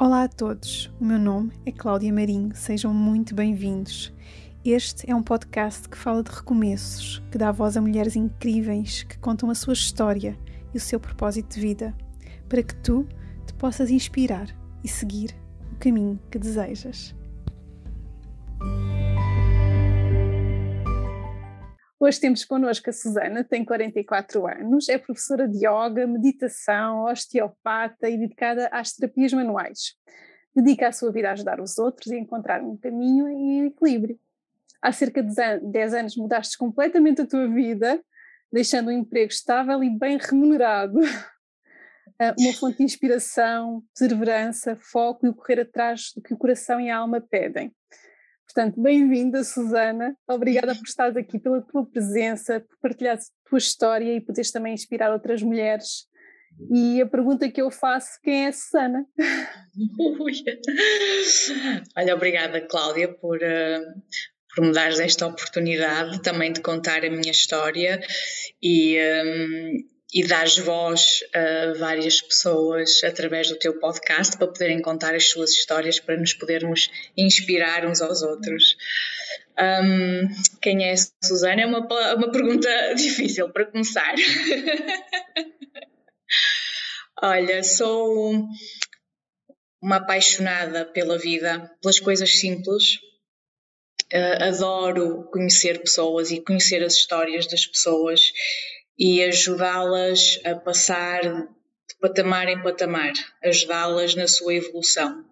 Olá a todos, o meu nome é Cláudia Marinho, sejam muito bem-vindos. Este é um podcast que fala de recomeços, que dá voz a mulheres incríveis que contam a sua história e o seu propósito de vida, para que tu te possas inspirar e seguir o caminho que desejas. Hoje temos connosco a Susana, tem 44 anos, é professora de yoga, meditação, osteopata e dedicada às terapias manuais. Dedica a sua vida a ajudar os outros e encontrar um caminho e equilíbrio. Há cerca de 10 anos mudaste completamente a tua vida, deixando um emprego estável e bem remunerado. Ah, uma fonte de inspiração, perseverança, foco e o correr atrás do que o coração e a alma pedem. Portanto, bem-vinda, Susana. Obrigada por estares aqui, pela tua presença, por partilhar a tua história e poderes também inspirar outras mulheres. E a pergunta que eu faço, quem é a Susana? Olha, obrigada, Cláudia, por, uh, por me dares esta oportunidade também de contar a minha história e, um, e dares voz a várias pessoas através do teu podcast para poderem contar as suas histórias, para nos podermos inspirar uns aos outros. Um, quem é a Susana? É uma, uma pergunta difícil para começar. Olha, sou uma apaixonada pela vida, pelas coisas simples. Uh, adoro conhecer pessoas e conhecer as histórias das pessoas e ajudá-las a passar de patamar em patamar, ajudá-las na sua evolução.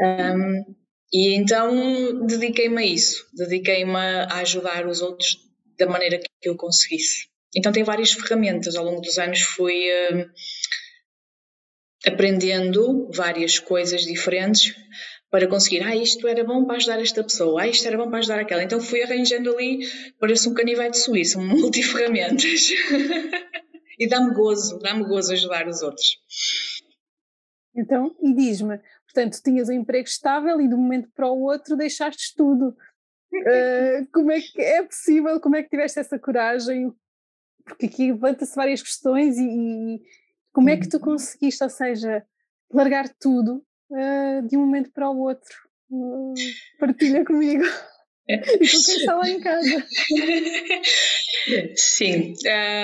Um, e então dediquei-me a isso, dediquei-me a ajudar os outros da maneira que eu conseguisse. Então tem várias ferramentas, ao longo dos anos fui uh, aprendendo várias coisas diferentes para conseguir, ah, isto era bom para ajudar esta pessoa, ah, isto era bom para ajudar aquela. Então fui arranjando ali, parece um canivete suíço, multiferramentas. e dá-me gozo, dá-me gozo ajudar os outros. Então, e diz-me, portanto, tinhas um emprego estável e de um momento para o outro deixaste tudo. Uh, como é que é possível? Como é que tiveste essa coragem? Porque aqui levanta-se várias questões e, e como é que tu uhum. conseguiste, ou seja, largar tudo uh, de um momento para o outro. Uh, partilha comigo. e com quem está lá em casa. Sim.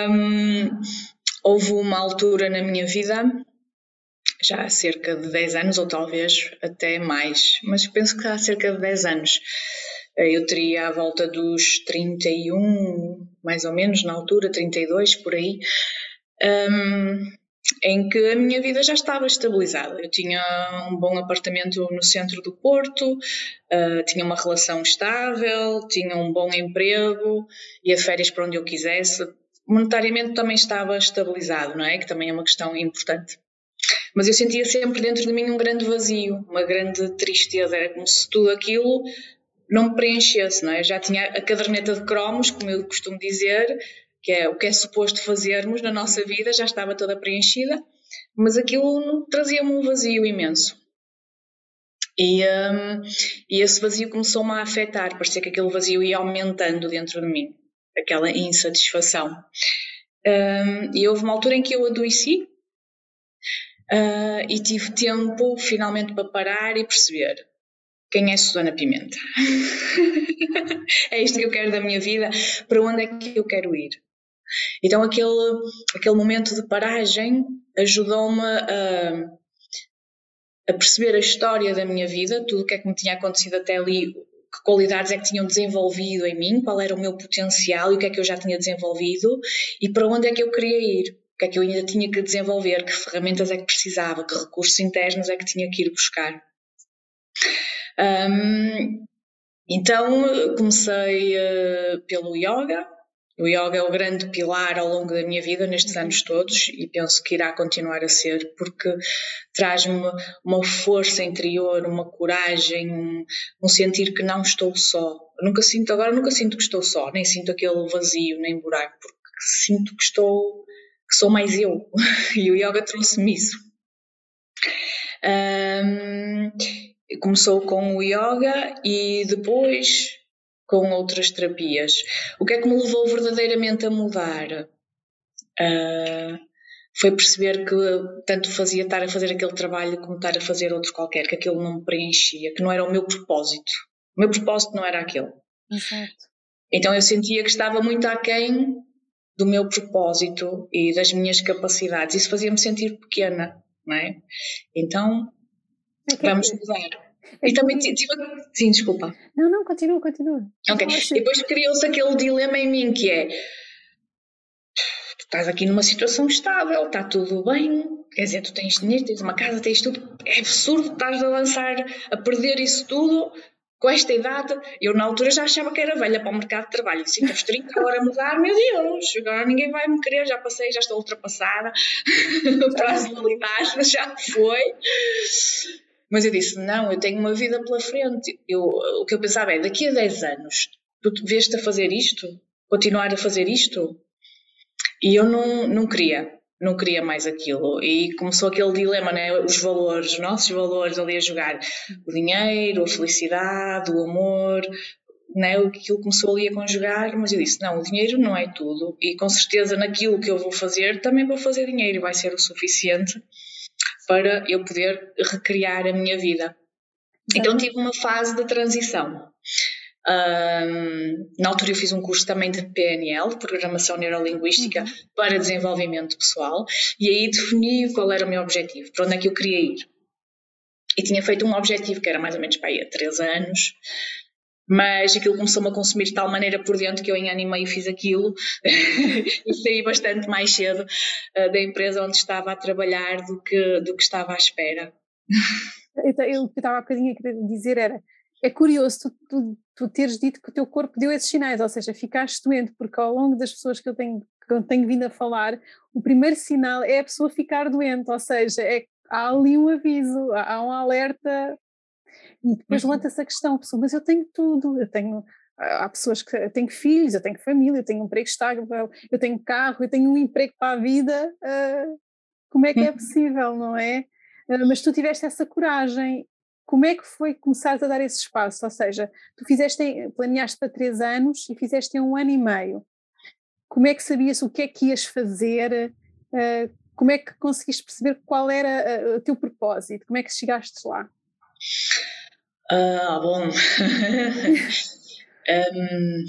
Um, houve uma altura na minha vida, já há cerca de 10 anos, ou talvez até mais, mas penso que há cerca de 10 anos. Eu teria à volta dos 31, mais ou menos, na altura, 32, por aí. Um, em que a minha vida já estava estabilizada. Eu tinha um bom apartamento no centro do Porto, uh, tinha uma relação estável, tinha um bom emprego, ia férias para onde eu quisesse. Monetariamente também estava estabilizado, não é? Que também é uma questão importante. Mas eu sentia sempre dentro de mim um grande vazio, uma grande tristeza. Era como se tudo aquilo não me preenchesse, não é? Eu já tinha a caderneta de cromos, como eu costumo dizer, que é o que é suposto fazermos na nossa vida, já estava toda preenchida, mas aquilo trazia-me um vazio imenso. E, um, e esse vazio começou-me a afetar, parecia que aquele vazio ia aumentando dentro de mim, aquela insatisfação. Um, e houve uma altura em que eu adoeci uh, e tive tempo finalmente para parar e perceber quem é Susana Pimenta. é isto que eu quero da minha vida, para onde é que eu quero ir. Então aquele, aquele momento de paragem ajudou-me a, a perceber a história da minha vida, tudo o que é que me tinha acontecido até ali, que qualidades é que tinham desenvolvido em mim, qual era o meu potencial e o que é que eu já tinha desenvolvido e para onde é que eu queria ir, o que é que eu ainda tinha que desenvolver, que ferramentas é que precisava, que recursos internos é que tinha que ir buscar. Um, então comecei uh, pelo yoga, o yoga é o grande pilar ao longo da minha vida nestes anos todos e penso que irá continuar a ser porque traz-me uma força interior, uma coragem, um, sentir que não estou só. Eu nunca sinto agora, nunca sinto que estou só, nem sinto aquele vazio, nem buraco, porque sinto que estou, que sou mais eu. e o yoga trouxe-me isso. Um, começou com o yoga e depois com outras terapias. O que é que me levou verdadeiramente a mudar? Uh, foi perceber que tanto fazia estar a fazer aquele trabalho como estar a fazer outro qualquer, que aquilo não me preenchia, que não era o meu propósito. O meu propósito não era aquele. Exato. Então eu sentia que estava muito aquém do meu propósito e das minhas capacidades. Isso fazia-me sentir pequena, não é? Então, é vamos mudar. E também tive. Sim, desculpa. Não, não, continua, continua. Ok. E depois criou-se aquele dilema em mim que é estás aqui numa situação estável, está tudo bem, quer dizer, tu tens dinheiro, tens uma casa, tens tudo, é absurdo estás a lançar, a perder isso tudo com esta idade. Eu na altura já achava que era velha para o mercado de trabalho, disse, aos 30 agora a mudar, meu Deus, agora ninguém vai me querer, já passei, já estou ultrapassada, o prazo de já foi. Mas eu disse, não, eu tenho uma vida pela frente. Eu, o que eu pensava é, daqui a 10 anos, tu vês-te a fazer isto? Continuar a fazer isto? E eu não, não queria, não queria mais aquilo. E começou aquele dilema, né? Os valores, os nossos valores ali a jogar. O dinheiro, a felicidade, o amor, né? Aquilo começou ali a conjugar, mas eu disse, não, o dinheiro não é tudo. E com certeza naquilo que eu vou fazer, também vou fazer dinheiro e vai ser o suficiente para eu poder recriar a minha vida. Então tive uma fase de transição. Um, na altura eu fiz um curso também de PNL, Programação Neurolinguística, uhum. para desenvolvimento pessoal, e aí defini qual era o meu objetivo, para onde é que eu queria ir. E tinha feito um objetivo que era mais ou menos para aí há três anos, mas aquilo começou-me a consumir de tal maneira por dentro que eu em ano e meio fiz aquilo e saí bastante mais cedo uh, da empresa onde estava a trabalhar do que, do que estava à espera. Então, eu, que estava há bocadinho a querer dizer era é curioso tu, tu, tu, teres dito que o teu corpo deu esses sinais, ou seja, ficaste doente, porque ao longo das pessoas que eu tenho, que eu tenho vindo a falar, o primeiro sinal é a pessoa ficar doente, ou seja, é, há ali um aviso, há um alerta, e depois uhum. levanta-se a questão, pessoa, mas eu tenho tudo, eu tenho há pessoas que tenho filhos, eu tenho família, eu tenho um emprego estável, eu tenho carro, eu tenho um emprego para a vida, uh, como é que é uhum. possível, não é? Uh, mas tu tiveste essa coragem como é que foi começar a dar esse espaço? Ou seja, tu fizeste, planeaste para três anos e fizeste em um ano e meio. Como é que sabias o que é que ias fazer? Como é que conseguiste perceber qual era o teu propósito? Como é que chegaste lá? Ah, bom. um,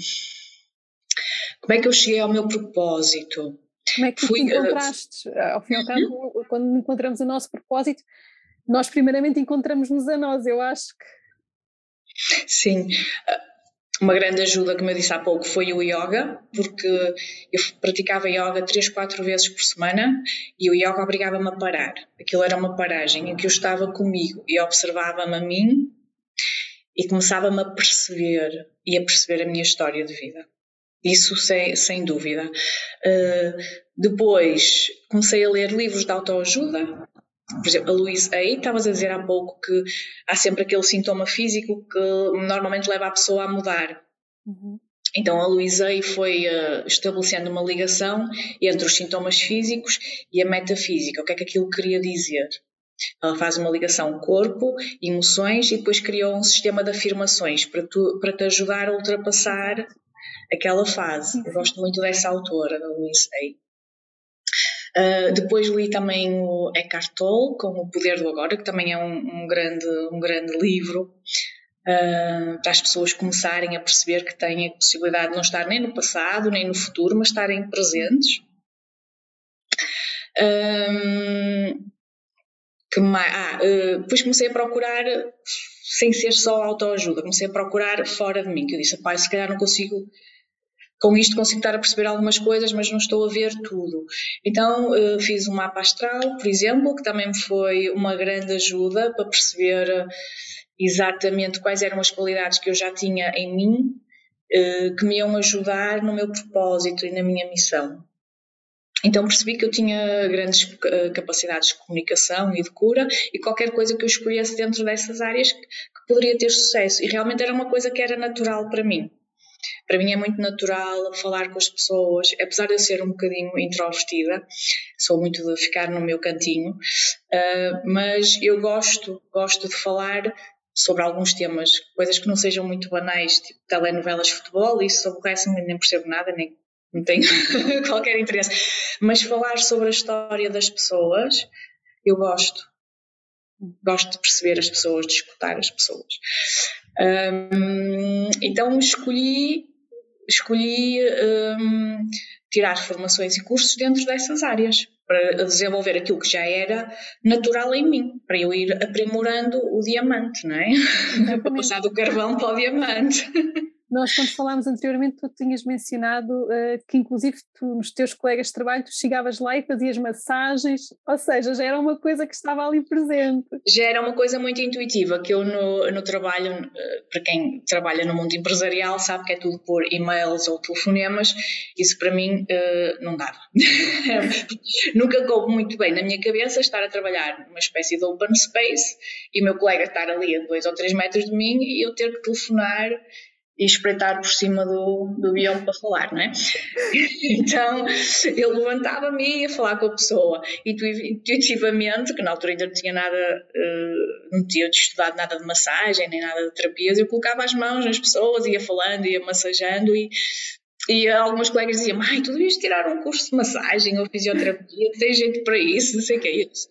como é que eu cheguei ao meu propósito? Como é que Fui, te encontraste? Uh, ao fim e ao cabo, quando encontramos o nosso propósito, nós primeiramente encontramos-nos a nós, eu acho que. Sim. Uma grande ajuda, como eu disse há pouco, foi o yoga, porque eu praticava yoga três, quatro vezes por semana e o yoga obrigava-me a parar. Aquilo era uma paragem em que eu estava comigo e observava-me a mim e começava-me a perceber e a perceber a minha história de vida. Isso sem, sem dúvida. Uh, depois comecei a ler livros de autoajuda, por exemplo, a Louise Hay, estavas a dizer há pouco que há sempre aquele sintoma físico que normalmente leva a pessoa a mudar. Uhum. Então a Hay foi uh, estabelecendo uma ligação entre os sintomas físicos e a metafísica. O que é que aquilo queria dizer? Ela faz uma ligação corpo, emoções e depois criou um sistema de afirmações para, tu, para te ajudar a ultrapassar aquela fase. Eu gosto muito dessa autora, da Louise Hay. Uh, depois li também o Eckhart Tolle, com O Poder do Agora, que também é um, um grande, um grande livro uh, para as pessoas começarem a perceber que têm a possibilidade de não estar nem no passado, nem no futuro, mas estarem presentes. Um, que mais, ah, uh, depois comecei a procurar sem ser só autoajuda, comecei a procurar fora de mim, que eu disse, pai, se calhar não consigo com isto consigo estar a perceber algumas coisas, mas não estou a ver tudo. Então eh, fiz um mapa astral, por exemplo, que também me foi uma grande ajuda para perceber eh, exatamente quais eram as qualidades que eu já tinha em mim, eh, que me iam ajudar no meu propósito e na minha missão. Então percebi que eu tinha grandes capacidades de comunicação e de cura e qualquer coisa que eu escolhesse dentro dessas áreas que poderia ter sucesso. E realmente era uma coisa que era natural para mim. Para mim é muito natural falar com as pessoas, apesar de eu ser um bocadinho introvertida, sou muito de ficar no meu cantinho, uh, mas eu gosto, gosto de falar sobre alguns temas, coisas que não sejam muito banais, tipo telenovelas de futebol, isso aborrece-me, nem percebo nada, nem não tenho qualquer interesse. Mas falar sobre a história das pessoas, eu gosto. Gosto de perceber as pessoas, de escutar as pessoas. Um, então escolhi, escolhi um, tirar formações e cursos dentro dessas áreas para desenvolver aquilo que já era natural em mim, para eu ir aprimorando o diamante, não é? para passar do carvão para o diamante. Nós, quando falámos anteriormente, tu tinhas mencionado uh, que, inclusive, tu, nos teus colegas de trabalho, tu chegavas lá e fazias massagens, ou seja, já era uma coisa que estava ali presente. Já era uma coisa muito intuitiva, que eu no, no trabalho, uh, para quem trabalha no mundo empresarial, sabe que é tudo por e-mails ou telefonemas, isso para mim uh, não dava. Nunca coube muito bem na minha cabeça estar a trabalhar numa espécie de open space e o meu colega estar ali a dois ou três metros de mim e eu ter que telefonar e espreitar por cima do, do guião para falar, não é? Então eu levantava-me e ia falar com a pessoa. E intuitivamente, que na altura ainda não tinha nada, uh, não tinha estudado nada de massagem nem nada de terapias, eu colocava as mãos nas pessoas, ia falando, ia massajando e. E alguns colegas diziam, ai, tu devias tirar um curso de massagem ou fisioterapia, tem jeito para isso, não sei o que é isso.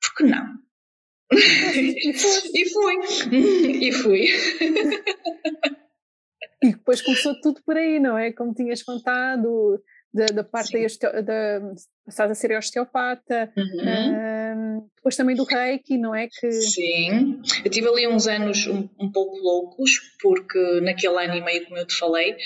Por que não? e fui. E fui. E depois começou tudo por aí, não é? Como tinhas contado, da, da parte da, da passares a ser osteopata, uhum. um, depois também do reiki, não é? Que... Sim, eu tive ali uns anos um, um pouco loucos, porque naquele ano e meio, como eu te falei,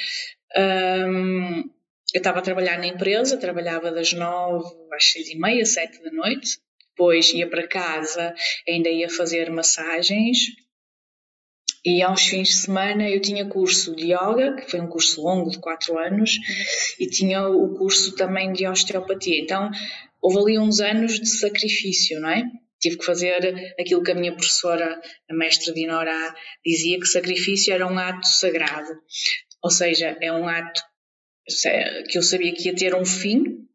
um, eu estava a trabalhar na empresa, trabalhava das nove às seis e meia, sete da noite, depois ia para casa, ainda ia fazer massagens, e aos fins de semana eu tinha curso de yoga, que foi um curso longo de quatro anos, e tinha o curso também de osteopatia. Então houve ali uns anos de sacrifício, não é? Tive que fazer aquilo que a minha professora, a mestra Dinora, dizia que sacrifício era um ato sagrado. Ou seja, é um ato que eu sabia que ia ter um fim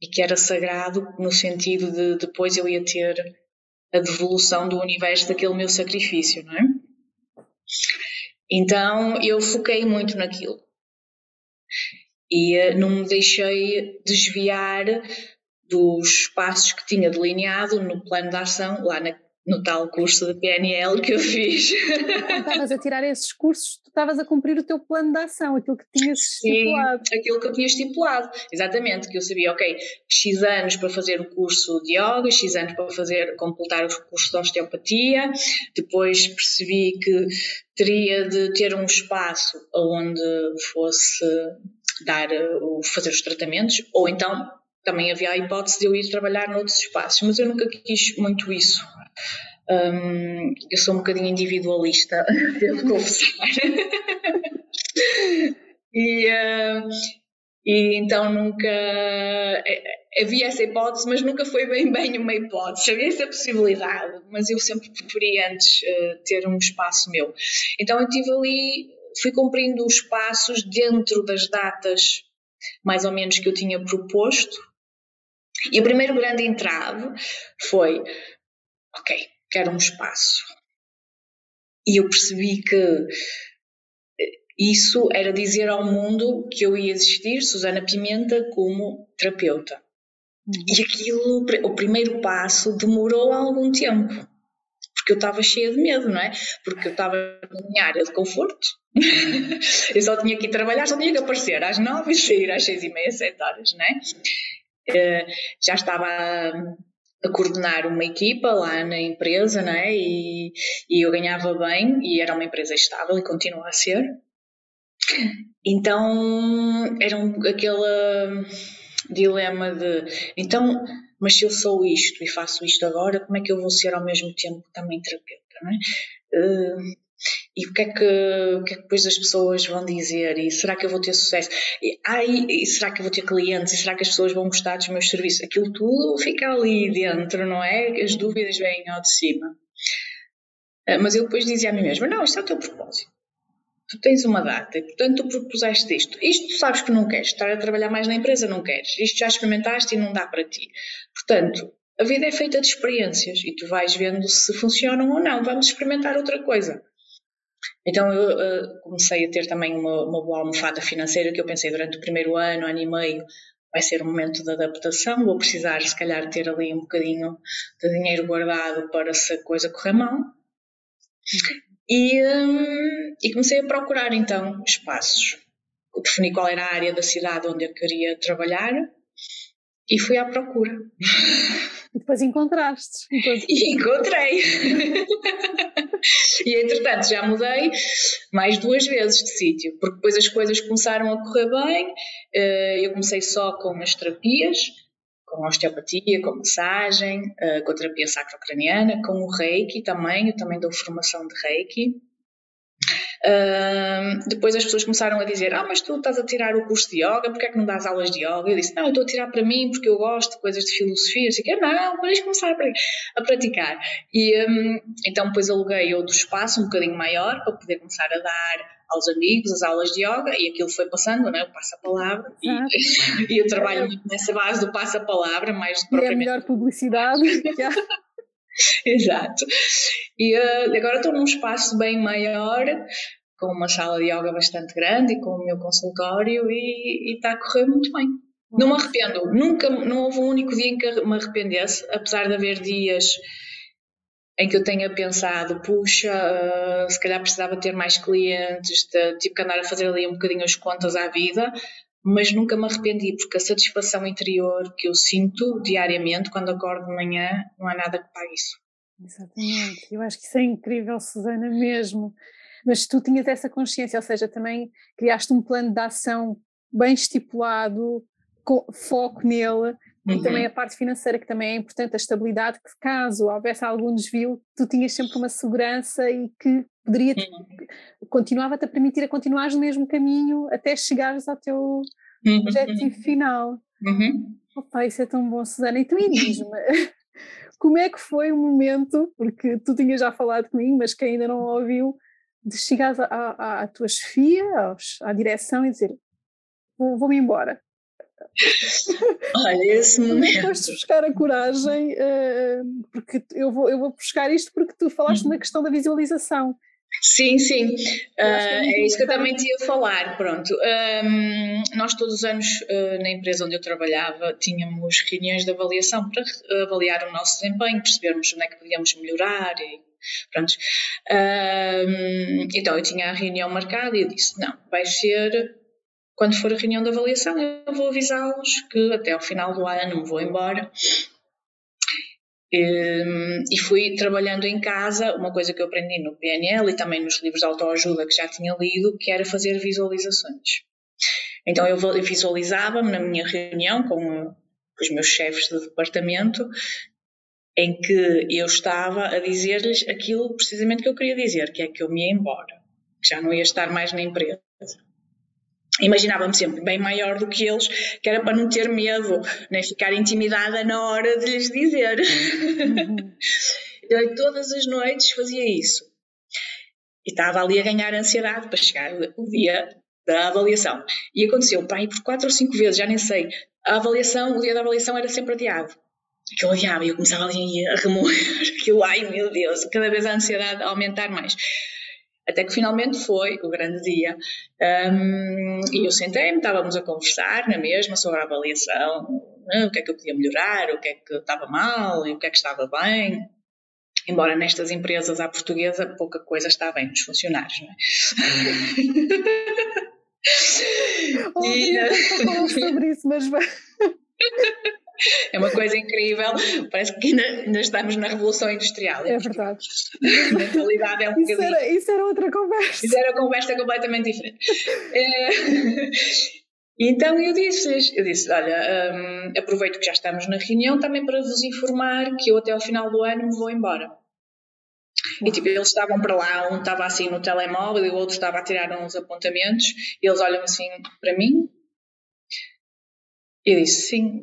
e que era sagrado no sentido de depois eu ia ter a devolução do universo daquele meu sacrifício, não é? Então eu foquei muito naquilo. E eh, não me deixei desviar dos passos que tinha delineado no plano de ação lá na, no tal curso de PNL que eu fiz. Quando estavas a tirar esses cursos, tu estavas a cumprir o teu plano de ação, aquilo que tinhas estipulado. Sim, aquilo que eu tinha estipulado, exatamente, que eu sabia, ok, X anos para fazer o curso de yoga, X anos para fazer, completar o curso de osteopatia, depois percebi que teria de ter um espaço onde fosse dar, fazer os tratamentos, ou então também havia a hipótese de eu ir trabalhar noutros espaços, mas eu nunca quis muito isso. Um, eu sou um bocadinho individualista, devo confessar. e, uh, e então nunca. Eh, havia essa hipótese, mas nunca foi bem bem uma hipótese. Havia essa possibilidade, mas eu sempre preferi antes uh, ter um espaço meu. Então eu tive ali, fui cumprindo os passos dentro das datas mais ou menos que eu tinha proposto. E o primeiro grande entrave foi: ok, quero um espaço. E eu percebi que eh, isso era dizer ao mundo que eu ia existir, Susana Pimenta, como terapeuta. Uhum. E aquilo, o primeiro passo, demorou algum tempo. Porque eu estava cheia de medo, não é? Porque eu estava na minha área de conforto. eu só tinha que ir trabalhar, só tinha que aparecer às nove e sair às seis e meia, sete horas, não é? Eh, já estava a coordenar uma equipa lá na empresa, não é? E, e eu ganhava bem e era uma empresa estável e continua a ser. Então era um, aquele dilema de então, mas se eu sou isto e faço isto agora, como é que eu vou ser ao mesmo tempo também terapeuta, não é? Uh, e o que, é que, o que é que depois as pessoas vão dizer? E será que eu vou ter sucesso? E, ai, e será que eu vou ter clientes? E será que as pessoas vão gostar dos meus serviços? Aquilo tudo fica ali dentro, não é? As dúvidas vêm ao de cima. Ah, mas eu depois dizia a mim mesma: não, isto é o teu propósito. Tu tens uma data e, portanto, tu propuseste isto. Isto tu sabes que não queres. Estar a trabalhar mais na empresa não queres. Isto já experimentaste e não dá para ti. Portanto, a vida é feita de experiências e tu vais vendo se funcionam ou não. Vamos experimentar outra coisa. Então eu uh, comecei a ter também uma, uma boa almofada financeira que eu pensei durante o primeiro ano, ano e meio, vai ser um momento de adaptação, vou precisar se calhar ter ali um bocadinho de dinheiro guardado para se a coisa correr mal. E, um, e comecei a procurar então espaços. Defini qual era a área da cidade onde eu queria trabalhar e fui à procura. E depois encontraste. E encontrei. e entretanto já mudei mais duas vezes de sítio, porque depois as coisas começaram a correr bem. Eh, eu comecei só com as terapias, com osteopatia, com massagem, eh, com a terapia sacrocraniana, com o reiki também. Eu também dou formação de reiki. Uh, depois as pessoas começaram a dizer: Ah, mas tu estás a tirar o curso de yoga, porque é que não dás aulas de yoga? Eu disse: Não, eu estou a tirar para mim porque eu gosto de coisas de filosofia. Assim, que não, vais começar a, praticar. E um, então depois aluguei outro espaço um bocadinho maior para poder começar a dar aos amigos as aulas de yoga e aquilo foi passando, não é? O passa-palavra. E, e, eu trabalho muito nessa base do passa-palavra, mais do propriamente. E é a melhor publicidade. Exato. E uh, agora estou num espaço bem maior, com uma sala de yoga bastante grande e com o meu consultório e, está a correr muito bem. Não me arrependo, nunca, não houve um único dia em que me arrependesse, apesar de haver dias em que eu tenha pensado, puxa, uh, se calhar precisava ter mais clientes, de, tipo que andar a fazer ali um bocadinho as contas à vida, mas nunca me arrependi, porque a satisfação interior que eu sinto diariamente quando acordo de manhã, não há nada que pague isso. Exatamente, eu acho que isso é incrível, Susana, mesmo. Mas tu tinhas essa consciência, ou seja, também criaste um plano de ação bem estipulado, foco nele, uhum. e também a parte financeira, que também é importante, a estabilidade, que caso houvesse algum desvio, tu tinhas sempre uma segurança e que poderia uhum. continuava-te a permitir a continuar no mesmo caminho até chegares ao teu uhum. objetivo final. Uhum. Opa, isso é tão bom, Susana. E tu diz-me, como é que foi o momento, porque tu tinhas já falado comigo, mas quem ainda não ouviu, de chegares à, à, à tua chefia, aos, à direção e dizer vou-me embora. Olha, esse momento. Foste buscar a coragem, uh, porque eu vou, eu vou buscar isto porque tu falaste uhum. na questão da visualização. Sim, sim, uh, é, isso que eu também tinha a falar. Pronto, um, nós todos os anos uh, na empresa onde eu trabalhava tínhamos reuniões de avaliação para avaliar o nosso desempenho, percebermos onde é que podíamos melhorar e pronto. Um, então eu tinha a reunião marcada e eu disse: não, vai ser quando for a reunião de avaliação, eu vou avisá-los que até ao final do ano me vou embora. E fui trabalhando em casa, uma coisa que eu aprendi no PNL e também nos livros de autoajuda que já tinha lido, que era fazer visualizações. Então eu visualizava-me na minha reunião com os meus chefes de departamento, em que eu estava a dizer-lhes aquilo precisamente que eu queria dizer, que é que eu me ia embora, que já não ia estar mais na empresa imaginava-me sempre bem maior do que eles, que era para não ter medo, nem ficar intimidada na hora de lhes dizer. Uhum. então, todas as noites fazia isso. E estava ali a ganhar ansiedade para chegar o dia da avaliação. E aconteceu, pá, por quatro ou cinco vezes, já nem sei, a avaliação, o dia da avaliação era sempre adiado. Que eu odiava e eu começava ali a remoer aquilo, ai meu Deus, cada vez a ansiedade a aumentar mais. Até que finalmente foi o grande dia. Um, e eu sentei-me, estávamos a conversar na mesma sobre a avaliação, né, o que é que eu podia melhorar, o que é que estava mal e o que é que estava bem. Embora nestas empresas à portuguesa pouca coisa está bem nos funcionários, não é? Oh, e, falar sobre isso, mas É uma coisa incrível, parece que ainda, ainda estamos na Revolução Industrial. É verdade. A mentalidade é um isso Era, isso era outra conversa. Isso era uma conversa completamente diferente. É, então eu disse, eu disse, olha, um, aproveito que já estamos na reunião também para vos informar que eu até ao final do ano me vou embora. E tipo, eles estavam para lá, um estava assim no telemóvel e o outro estava a tirar uns apontamentos. E eles olham assim para mim, eu disse sim,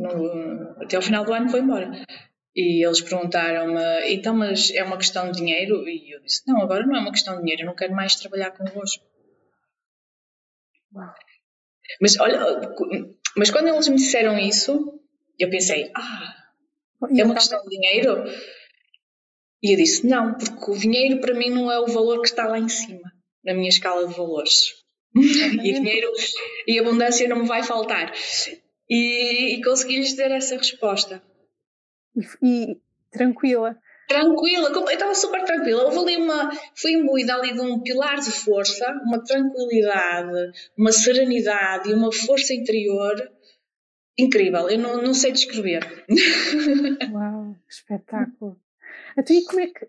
até ao final do ano vou embora. E eles perguntaram-me, então, mas é uma questão de dinheiro? E eu disse, não, agora não é uma questão de dinheiro, eu não quero mais trabalhar convosco. Mas olha, mas quando eles me disseram isso, eu pensei, ah, é uma questão de dinheiro? E eu disse, não, porque o dinheiro para mim não é o valor que está lá em cima. na minha escala de valores. e dinheiro e abundância não me vai faltar. E, e consegui-lhes ter essa resposta. E, tranquila. Tranquila, eu estava super tranquila. Houve ali uma. Fui imbuída ali de um pilar de força, uma tranquilidade, uma serenidade e uma força interior incrível. Eu não, não sei descrever. Uau, que espetáculo. Então, e como é que.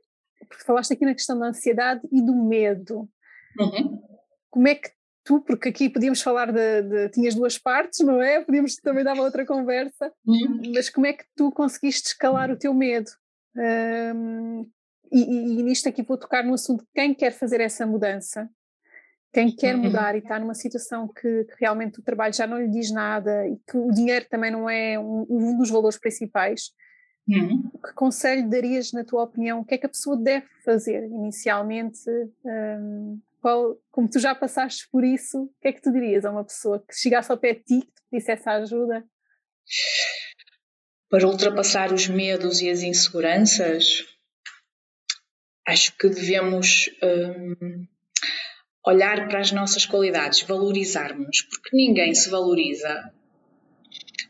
Porque falaste aqui na questão da ansiedade e do medo. Uhum. Como é que tu, porque aqui podíamos falar de, de, tinhas duas partes, não é? Podíamos também dar uma outra conversa, uhum. mas como é que tu conseguiste escalar o teu medo? Um, e, e, nisto aqui vou tocar no assunto de quem quer fazer essa mudança, quem quer uhum. mudar e está numa situação que, que, realmente o trabalho já não lhe diz nada e que o dinheiro também não é um, um dos valores principais. Uhum. Que conselho darias, na tua opinião? O que é que a pessoa deve fazer inicialmente? Um, qual, como tu já passaste por isso, o que é que tu dirias a uma pessoa que chegasse ao pé de ti, que te pedisse ajuda? Para ultrapassar os medos e as inseguranças, acho que devemos hum, olhar para as nossas qualidades, valorizarmos, porque ninguém se valoriza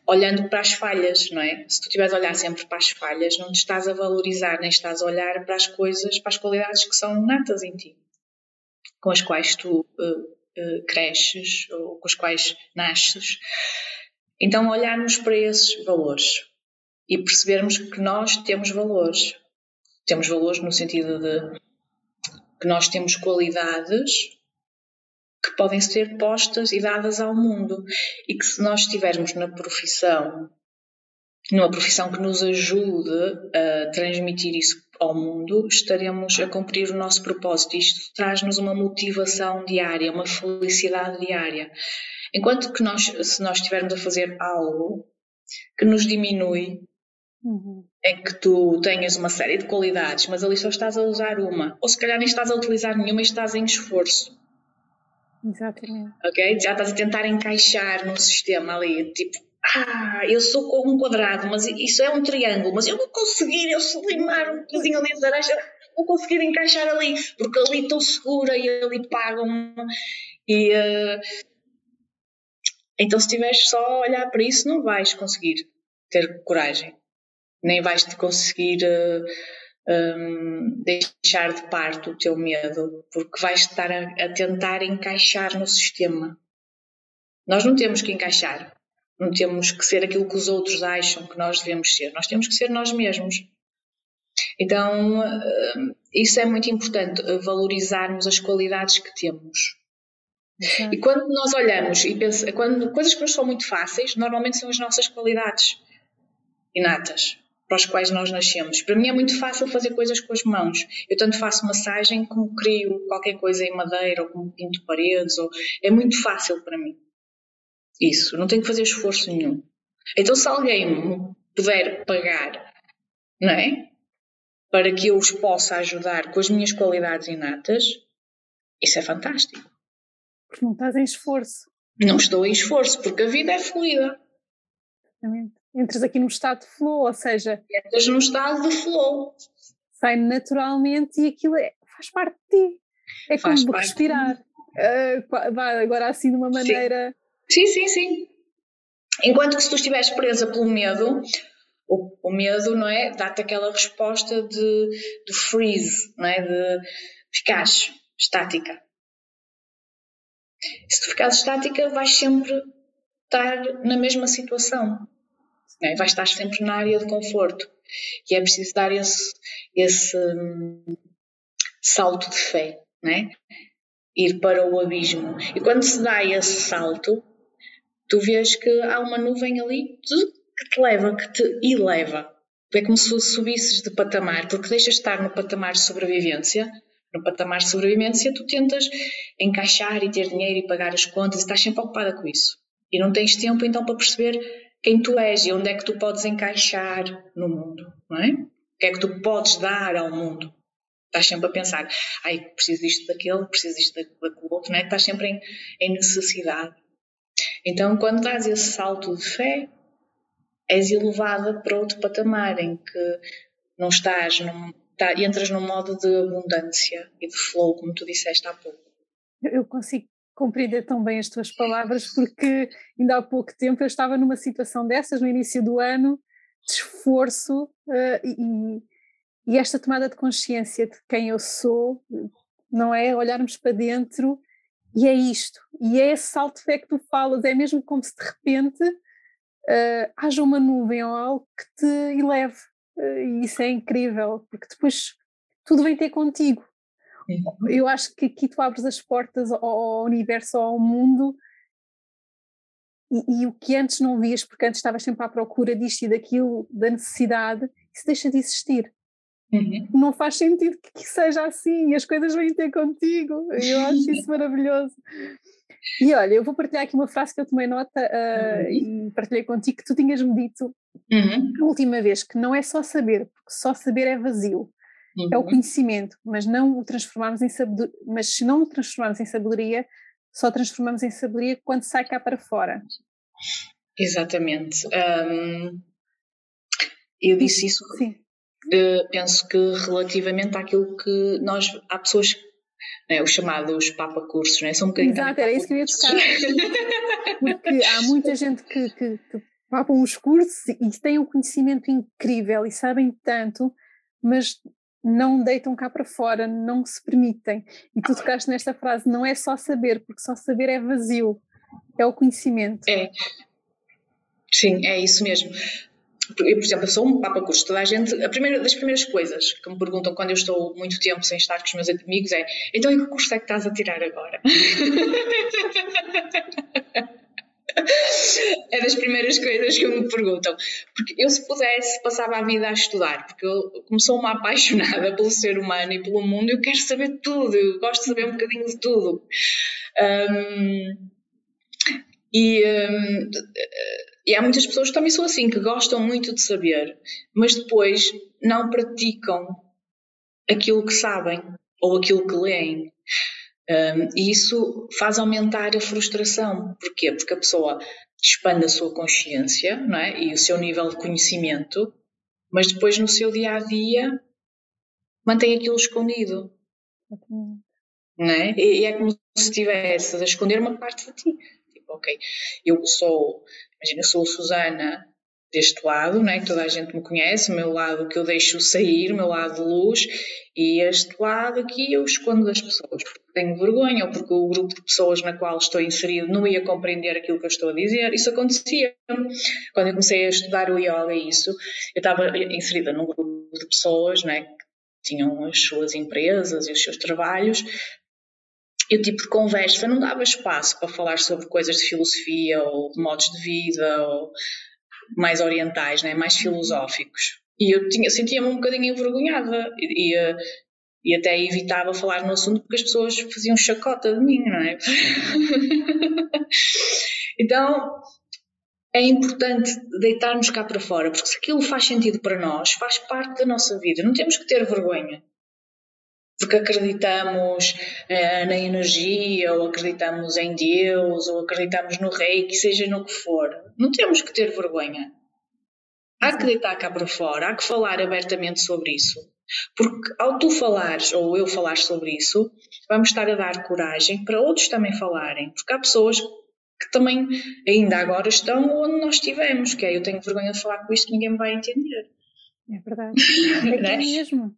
olhando para as falhas, não é? Se tu estiveres a olhar sempre para as falhas, não te estás a valorizar, nem estás a olhar para as coisas, para as qualidades que são natas em ti com as quais tu uh, uh, cresces ou com as quais nasces. Então, olharmos para esses valores e percebermos que nós temos valores. Temos valores no sentido de que nós temos qualidades que podem ser postas e dadas ao mundo e que se nós estivermos na profissão, numa profissão que nos ajude a transmitir isso ao mundo, estaremos a cumprir o nosso propósito. Isto traz-nos uma motivação diária, uma felicidade diária. Enquanto que nós, se nós estivermos a fazer algo que nos diminui, uhum. em que tu tenhas uma série de qualidades, mas ali só estás a usar uma, ou se calhar nem estás a utilizar nenhuma e estás em esforço. Exatamente. Ok? Já estás a tentar encaixar num sistema ali, tipo, ah, eu sou com um quadrado, mas isso é um triângulo, mas eu vou conseguir, eu sublimar um bocadinho ali de laranja, vou conseguir encaixar ali, porque ali estou segura e ali pagam e uh, então se estiveres só a olhar para isso não vais conseguir ter coragem, nem vais te conseguir uh, eh, um, deixar de parte o teu medo, porque vais estar a, a tentar encaixar no sistema. Nós não temos que encaixar, não temos que ser aquilo que os outros acham que nós devemos ser. Nós temos que ser nós mesmos. Então, eh, isso é muito importante, eh, valorizarmos as qualidades que temos. E quando nós olhamos e pensamos, quando coisas que nos são muito fáceis, normalmente são as nossas qualidades inatas, para as quais nós nascemos. Para mim é muito fácil fazer coisas com as mãos. Eu tanto faço massagem como crio qualquer coisa em madeira ou como pinto paredes. Ou... É muito fácil para mim. Isso, não tenho que fazer esforço nenhum. Então, se alguém me puder pagar, não é? Para que eu os possa ajudar com as minhas qualidades inatas, isso é fantástico. Porque não estás em esforço. Não estou em esforço, porque a vida é fluida. Exatamente. Entras aqui num estado de flow, ou seja. Entras num estado de flow. Sai naturalmente e aquilo é, faz parte de ti. É faz como respirar. Uh, agora assim de uma maneira. Sim Sim, sim, sim. Enquanto que se tu estiveres presa pelo medo, o, o medo, não é? Dá-te aquela resposta de, de freeze, não é? De ficares estática. Se tu ficares estática, vais sempre estar na mesma situação. É? Vais estar sempre na área de conforto. E é preciso dar esse, esse salto de fé, não é? ir para o abismo. E quando se dá esse salto, tu vês que há uma nuvem ali que te leva, que te eleva. É como se subisses de patamar, porque deixas de estar no patamar de sobrevivência. No patamar de sobrevivência, tu tentas encaixar e ter dinheiro e pagar as contas e estás sempre ocupada com isso. E não tens tempo então para perceber quem tu és e onde é que tu podes encaixar no mundo, não é? O que é que tu podes dar ao mundo? Estás sempre a pensar, ai, preciso disto daquele, preciso disto daquele outro, não é? Estás sempre em, em necessidade. Então, quando dás esse salto de fé, és elevada para outro patamar em que não estás, num, tá, entras num modo de abundância e de flow, como tu disseste há pouco. Eu consigo compreender tão bem as tuas palavras, porque ainda há pouco tempo eu estava numa situação dessas, no início do ano, de esforço uh, e, e esta tomada de consciência de quem eu sou, não é? Olharmos para dentro e é isto. E é esse salto de fé que tu falas, é mesmo como se de repente uh, haja uma nuvem ou algo que te eleve. Uh, e isso é incrível, porque depois tudo vem ter contigo. Uhum. Eu acho que aqui tu abres as portas ao, ao universo, ao mundo, e, e, o que antes não vias, porque antes estavas sempre à procura disto e daquilo, da necessidade, isso deixa de existir. Uhum. Não faz sentido que, que seja assim, as coisas vêm ter contigo. Eu acho isso maravilhoso. E olha, eu vou partilhar aqui uma frase que eu tomei nota uh, uhum. e partilhei contigo que tu tinhas-me dito uhum. a última vez, que não é só saber, porque só saber é vazio. Uhum. É o uhum. conhecimento, mas não o transformarmos em sabedoria, mas se não o transformarmos em sabedoria, só transformamos em sabedoria quando sai cá para fora. Exatamente. Um, eu disse isso. Sim. Uh, penso que relativamente àquilo que nós há pessoas né, os chamados papa cursos, né, são um bocadinho Exato, era isso que eu ia tocar porque há muita gente que, que, que papa uns cursos e têm um conhecimento incrível e sabem tanto mas não deitam cá para fora, não se permitem. E tu tocaste nesta frase, não é só saber, porque só saber é vazio, é o conhecimento. É. Sim, é isso mesmo. Eu, por exemplo, sou um papa curso, toda a gente, a primeira das primeiras coisas que me perguntam quando eu estou muito tempo sem estar com os meus amigos é então e que curso é que estás a tirar agora? é das primeiras coisas que me perguntam. Porque eu, se pudesse, passava a vida a estudar, porque eu, como sou uma apaixonada pelo ser humano e pelo mundo, eu quero saber tudo, eu gosto de saber um bocadinho de tudo. Um, e, um, e há muitas pessoas que também são assim, que gostam muito de saber, mas depois não praticam aquilo que sabem ou aquilo que leem. Um, e isso faz aumentar a frustração. Porquê? Porque a pessoa expande a sua consciência não é? e o seu nível de conhecimento, mas depois no seu dia a dia mantém aquilo escondido. Não é? E, e é como se estivesse a esconder uma parte de ti. Ok, eu sou, imagina, eu sou Susana deste lado, né, que toda a gente me conhece, o meu lado que eu deixo sair, o meu lado de luz, e este lado aqui eu escondo das pessoas, porque tenho vergonha, ou porque o grupo de pessoas na qual estou inserido não ia compreender aquilo que eu estou a dizer. Isso acontecia. Quando eu comecei a estudar o yoga isso, eu estava inserida num grupo de pessoas né, que tinham as suas empresas e os seus trabalhos, e o tipo de conversa não dava espaço para falar sobre coisas de filosofia ou de modos de vida ou mais orientais, né? mais filosóficos. E eu sentia-me um bocadinho envergonhada e, e, e, até evitava falar no assunto porque as pessoas faziam chacota de mim, não é? então é importante deitarmos cá para fora, porque se aquilo faz sentido para nós, faz parte da nossa vida, não temos que ter vergonha porque acreditamos eh, na energia, ou acreditamos em Deus, ou acreditamos no rei, que seja no que for. Não temos que ter vergonha. Há que deitar cá para fora, há que falar abertamente sobre isso. Porque ao tu falares, ou eu falar sobre isso, vamos estar a dar coragem para outros também falarem. Porque há pessoas que também ainda agora estão onde nós estivemos, que é eu tenho vergonha de falar com isto, ninguém me vai entender. É verdade. É, é mesmo.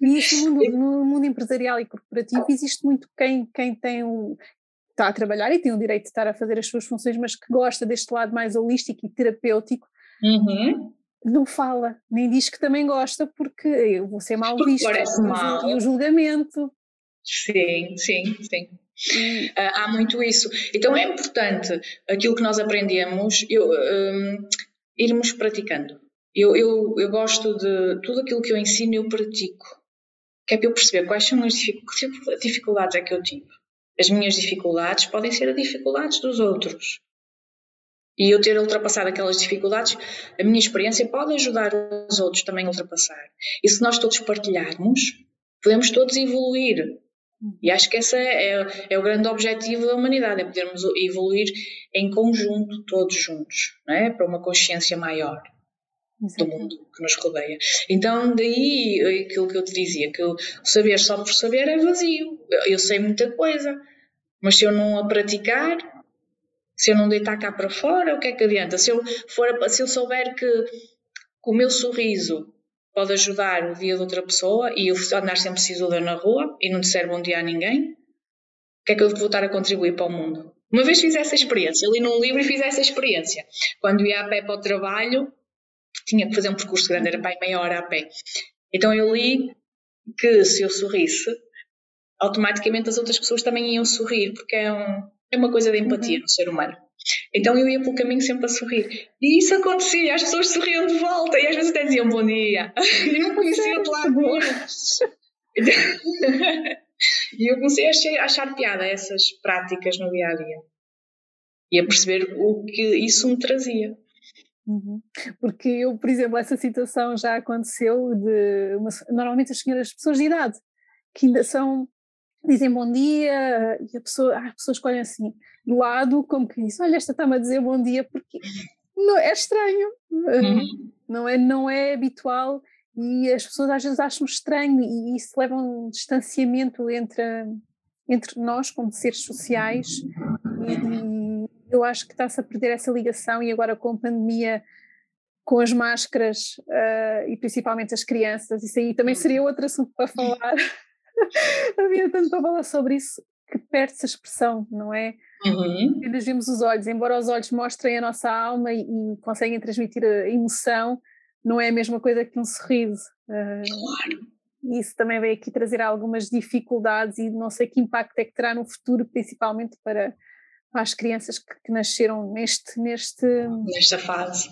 E isso no mundo, no mundo, empresarial e corporativo existe muito quem, quem tem um, está a trabalhar e tem o direito de estar a fazer as suas funções, mas que gosta deste lado mais holístico e terapêutico, uhum. não fala, nem diz que também gosta porque eu vou ser mal visto. Parece mal. E o julgamento. Sim, sim, sim. Uh, há muito isso. Então é importante aquilo que nós aprendemos, eu, um, irmos praticando. Eu, eu, eu gosto de tudo aquilo que eu ensino, eu pratico. Que é para eu perceber quais são as dificuldades é que eu tive. As minhas dificuldades podem ser as dificuldades dos outros. E eu ter ultrapassado aquelas dificuldades, a minha experiência pode ajudar os outros também a ultrapassar. E se nós todos partilharmos, podemos todos evoluir. E acho que esse é, é, é, o grande objetivo da humanidade, é podermos evoluir em conjunto, todos juntos, é? para uma consciência maior do mundo que nos rodeia. Então, daí aquilo que eu te dizia, que o saber só por saber é vazio. Eu sei muita coisa, Mas se eu não a praticar, se eu não deitar cá para fora, o que é que adianta? Se eu, for, se eu souber que, que o meu sorriso pode ajudar o dia de outra pessoa e eu andar sempre sisuda na rua e não disser bom dia a ninguém, o que é que eu vou estar a contribuir para o mundo? Uma vez fiz essa experiência, li num livro e fiz essa experiência. Quando ia a pé para o trabalho, tinha que fazer um percurso grande, era para meia hora a pé. Então eu li que se eu sorrisse, automaticamente as outras pessoas também iam sorrir, porque é, um, é uma coisa de empatia uhum. no ser humano. Então eu ia pelo caminho sempre a sorrir. E isso acontecia, as pessoas sorriam de volta e às vezes até diziam bom dia. E não conhecia de lá E eu comecei a achar piada essas práticas no dia a dia e a perceber o que isso me trazia. Uhum. Porque eu, por exemplo, essa situação já aconteceu de uma, normalmente as senhoras, pessoas de idade, que ainda são, dizem bom dia, e a pessoa, ah, as pessoas escolhem assim, do lado, como que diz, olha, esta está-me a dizer bom dia, porque não, é estranho, uhum. não, é, não é habitual, e as pessoas às vezes acham estranho, e isso leva a um distanciamento entre, entre nós, como seres sociais, e, eu acho que está-se a perder essa ligação e agora com a pandemia, com as máscaras uh, e principalmente as crianças, isso aí também seria outro assunto para falar. Havia tanto para falar sobre isso que perde-se a expressão, não é? Uhum. Apenas vemos os olhos, embora os olhos mostrem a nossa alma e, e conseguem transmitir a emoção, não é a mesma coisa que um sorriso. Uh, claro. Isso também veio aqui trazer algumas dificuldades e não sei que impacto é que terá no futuro, principalmente para, as crianças que, que nasceram neste, neste. Nesta fase.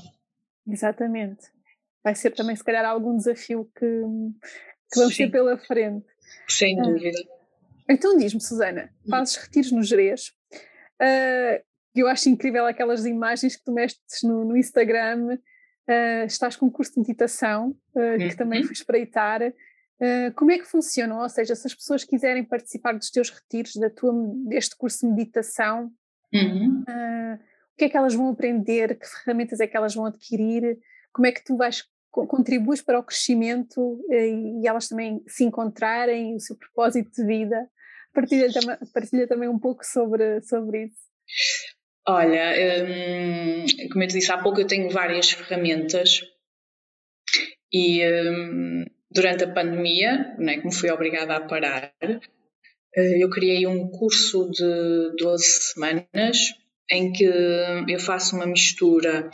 Exatamente. Vai ser também, se calhar, algum desafio que, que vamos Sim. ter pela frente. Sem ah. dúvida. Então diz-me, Susana, fazes retiros no Jerez. Uh, eu acho incrível aquelas imagens que tu mestres no, no Instagram. Uh, estás com um curso de meditação, uh, que uhum. também fui espreitar. Como é que funcionam? Ou seja, se as pessoas quiserem participar dos teus retiros, da tua, deste curso de meditação, Uhum. Uh, o que é que elas vão aprender? Que ferramentas é que elas vão adquirir? Como é que tu vais contribuis para o crescimento uh, e elas também se encontrarem o seu propósito de vida? Partilha, partilha também um pouco sobre, sobre isso. Olha, hum, como eu te disse há pouco, eu tenho várias ferramentas e hum, durante a pandemia, né, como fui obrigada a parar, eu criei um curso de 12 semanas em que eu faço uma mistura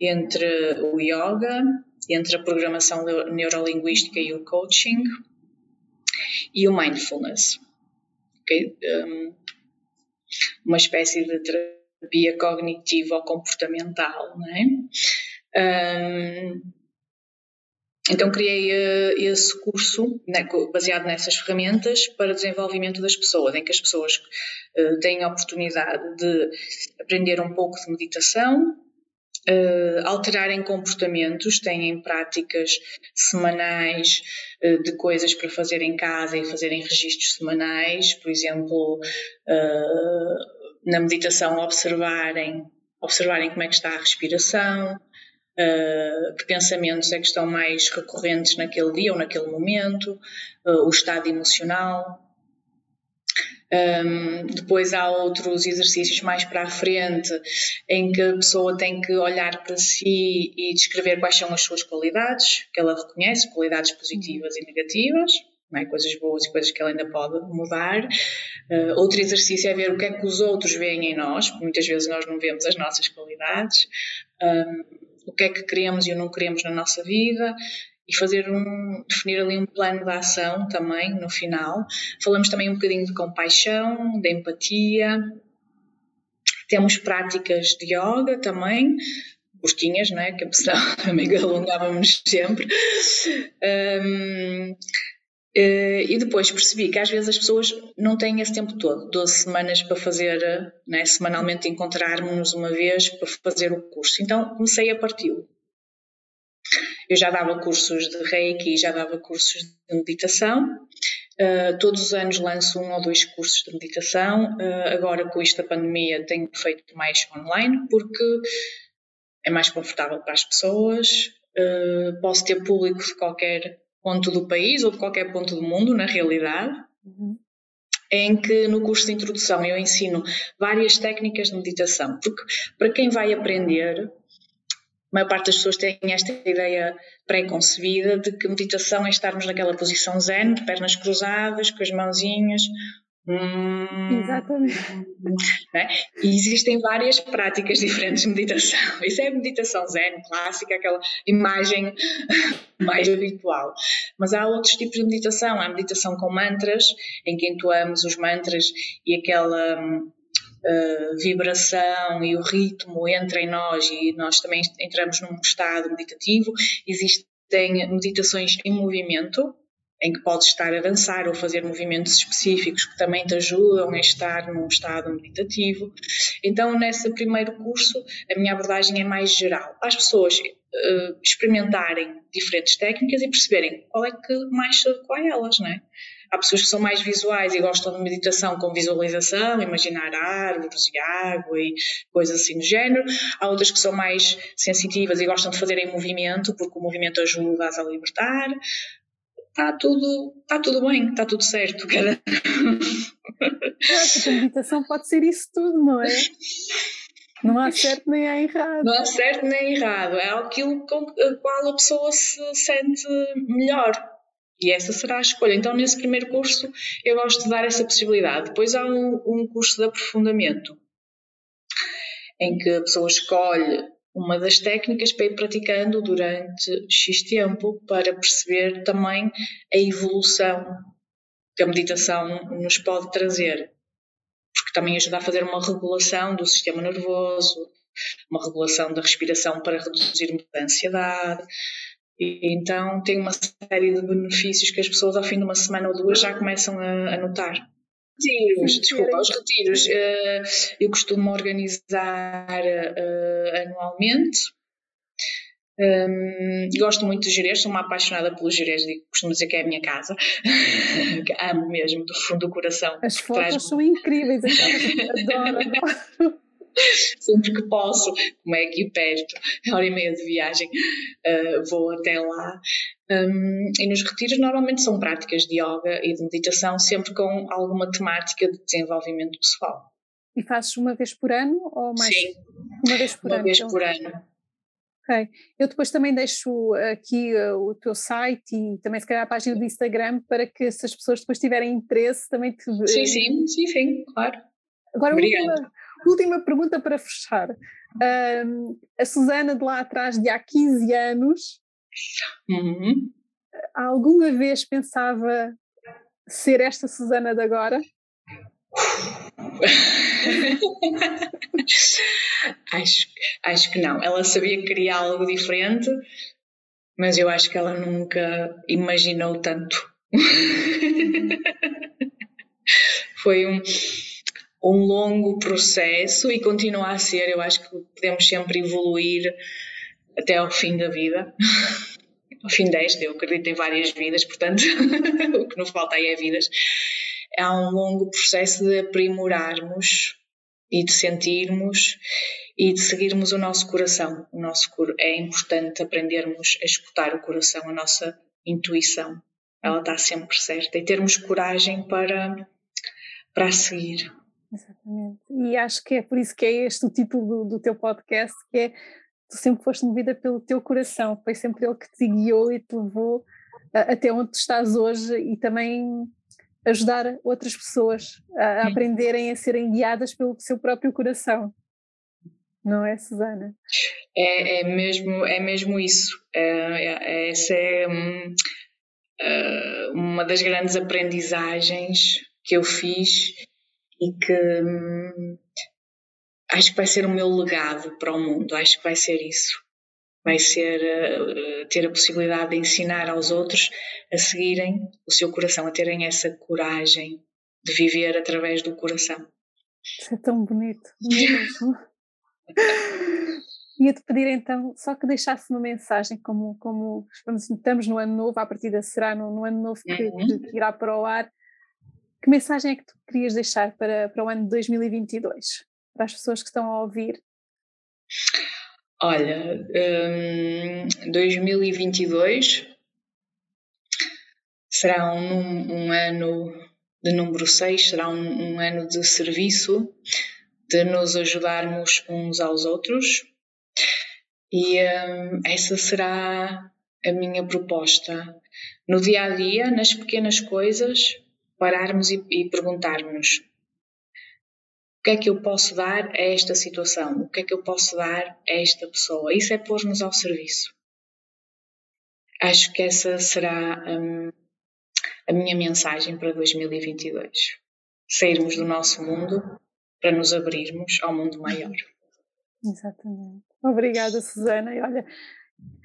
entre o yoga, entre a programação neurolinguística e o coaching e o mindfulness. Okay? Um, uma espécie de terapia cognitiva ou comportamental, não é? Um, então criei uh, esse curso né, baseado nessas ferramentas para desenvolvimento das pessoas, em que as pessoas uh, têm a oportunidade de aprender um pouco de meditação, uh, alterarem comportamentos, têm práticas semanais de coisas para fazer em casa e fazerem registros semanais, por exemplo, na meditação observarem observarem como é que está a respiração, uh, que pensamentos é que estão mais recorrentes naquele dia ou naquele momento, uh, o estado emocional. Um, depois há outros exercícios mais para a frente em que a pessoa tem que olhar para si e descrever quais são as suas qualidades, que ela reconhece, qualidades positivas e negativas. É? coisas boas e coisas que ela ainda pode mudar. Uh, outro exercício é ver o que é que os outros veem em nós, porque muitas vezes nós não vemos as nossas qualidades. Um, o que é que queremos e o não queremos na nossa vida e fazer um, definir ali um plano de ação também no final. Falamos também um bocadinho de compaixão, de empatia. Temos práticas de yoga também, curtinhas, não é? Que a pessoa também alongávamos sempre. Um, e depois percebi que às vezes as pessoas não têm esse tempo todo, 12 semanas para fazer, né, semanalmente encontrarmos uma vez para fazer o curso. Então comecei a partir. Eu já dava cursos de Reiki, já dava cursos de meditação. Uh, todos os anos lanço um ou dois cursos de meditação. Uh, agora, com isto da pandemia, tenho feito mais online porque é mais confortável para as pessoas. posso ter público de qualquer ponto do país ou de qualquer ponto do mundo, na realidade. Uhum. em que no curso de introdução eu ensino várias técnicas de meditação, porque para quem vai aprender, a maior parte das pessoas tem esta ideia pré-concebida de que meditação é estarmos naquela posição zen, de pernas cruzadas, com as mãozinhas, Hum, Exatamente. Né? E existem várias práticas diferentes de meditação. Isso é meditação zen, clássica, aquela imagem mais habitual. Mas há outros tipos de meditação. Há meditação com mantras, em que entoamos os mantras e aquela uh, vibração e o ritmo entra em nós e nós também entramos num estado meditativo. Existem meditações em movimento, em que podes estar a dançar ou fazer movimentos específicos que também te ajudam a estar num estado meditativo. Então, nesse primeiro curso, a minha abordagem é mais geral. As pessoas uh, experimentarem diferentes técnicas e perceberem qual é que mais se adequa a elas, não é? Há pessoas que são mais visuais e gostam de meditação com visualização, imaginar árvores e água e coisas assim do género. Há outras que são mais sensitivas e gostam de fazer em movimento, porque o movimento ajuda-as a libertar está tudo, está tudo bem, está tudo certo. Cada... a meditação pode ser isso tudo, não é? Não há certo nem há errado. Não há certo nem errado, é aquilo com o qual a pessoa se sente melhor. E essa será a escolha. Então, nesse primeiro curso, eu gosto de dar essa possibilidade. Depois há um, um curso de aprofundamento, em que a pessoa escolhe uma das técnicas para ir praticando durante X tempo para perceber também a evolução que a meditação nos pode trazer. Porque também ajuda a fazer uma regulação do sistema nervoso, uma regulação da respiração para reduzir a ansiedade. E, então tem uma série de benefícios que as pessoas ao fim de uma semana ou duas já começam a, a notar retiros, desculpa, os retiros uh, eu costumo organizar uh, anualmente. Um, gosto muito de Jerez, sou uma apaixonada pelos Jerez, costumo dizer que é a minha casa, amo mesmo, do fundo do coração. As fotos são incríveis, adoro. Sempre que posso, como é aqui perto, hora e meia de viagem, uh, vou até lá. Um, e nos retiros normalmente são práticas de yoga e de meditação, sempre com alguma temática de desenvolvimento pessoal. E fazes uma vez por ano ou mais? Sim, uma vez por uma ano. Vez então. por ano. Ok. Eu depois também deixo aqui uh, o teu site e também se calhar a página do Instagram para que se as pessoas depois tiverem interesse também te Sim, sim, sim, sim, claro. Agora, última, última pergunta para fechar. Um, a Susana de lá atrás, de há 15 anos, uhum. alguma vez pensava ser esta Susana de agora? acho, acho que não. Ela sabia que queria algo diferente, mas eu acho que ela nunca imaginou tanto. Foi um um longo processo e continua a ser. Eu acho que podemos sempre evoluir até ao fim da vida. ao fim desta, eu acredito em várias vidas, portanto, o que nos falta aí é vidas. Há um longo processo de aprimorarmos e de sentirmos e de seguirmos o nosso coração. O nosso é importante aprendermos a escutar o coração, a nossa intuição. Ela está sempre certa e termos coragem para para seguir. Exatamente. E acho que é por isso que é este o título do, do teu podcast, que é tu sempre foste movida pelo teu coração, foi sempre ele que te guiou e te levou até onde tu estás hoje e também ajudar outras pessoas a, a aprenderem a serem guiadas pelo seu próprio coração. Não é, Susana? É, é mesmo, é mesmo isso. É, é, essa é um, uh, uma das grandes aprendizagens que eu fiz e que hum, acho que vai ser o meu legado para o mundo, acho que vai ser isso. Vai ser uh, ter a possibilidade de ensinar aos outros a seguirem o seu coração, a terem essa coragem de viver através do coração. Isso é tão bonito, mesmo. Ia-te pedir então só que deixasse uma mensagem, como, como estamos no ano novo, a partida será no, no ano novo que, uhum. que, irá para o ar, que mensagem é que tu querias deixar para, para o ano de 2022, para as pessoas que estão a ouvir? Olha, um, 2022 será um, um ano de número 6 será um, um ano de serviço, de nos ajudarmos uns aos outros. E um, essa será a minha proposta. No dia a dia, nas pequenas coisas, pararmos e, e perguntarmos: o que é que eu posso dar a esta situação? O que é que eu posso dar a esta pessoa? Isso é pôr-nos ao serviço. Acho que essa será um, a minha mensagem para 2022. Sairmos do nosso mundo para nos abrirmos ao mundo maior. Exatamente. Obrigada, Susana. E olha,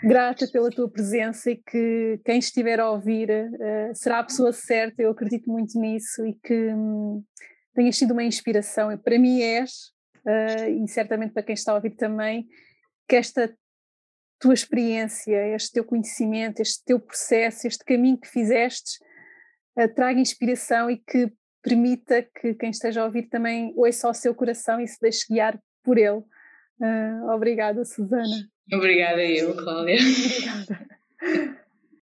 grata pela tua presença e que quem estiver a ouvir uh, será a pessoa certa, eu acredito muito nisso e que um, tenhas sido uma inspiração. Para mim és, uh, e certamente para quem está a ouvir também, que esta tua experiência, este teu conhecimento, este teu processo, este caminho que fizeste, uh, traga inspiração e que permita que quem esteja a ouvir também ouça ao seu coração e se deixe guiar por ele. Uh, obrigada, Susana. Obrigada eu, Cláudia. Obrigada.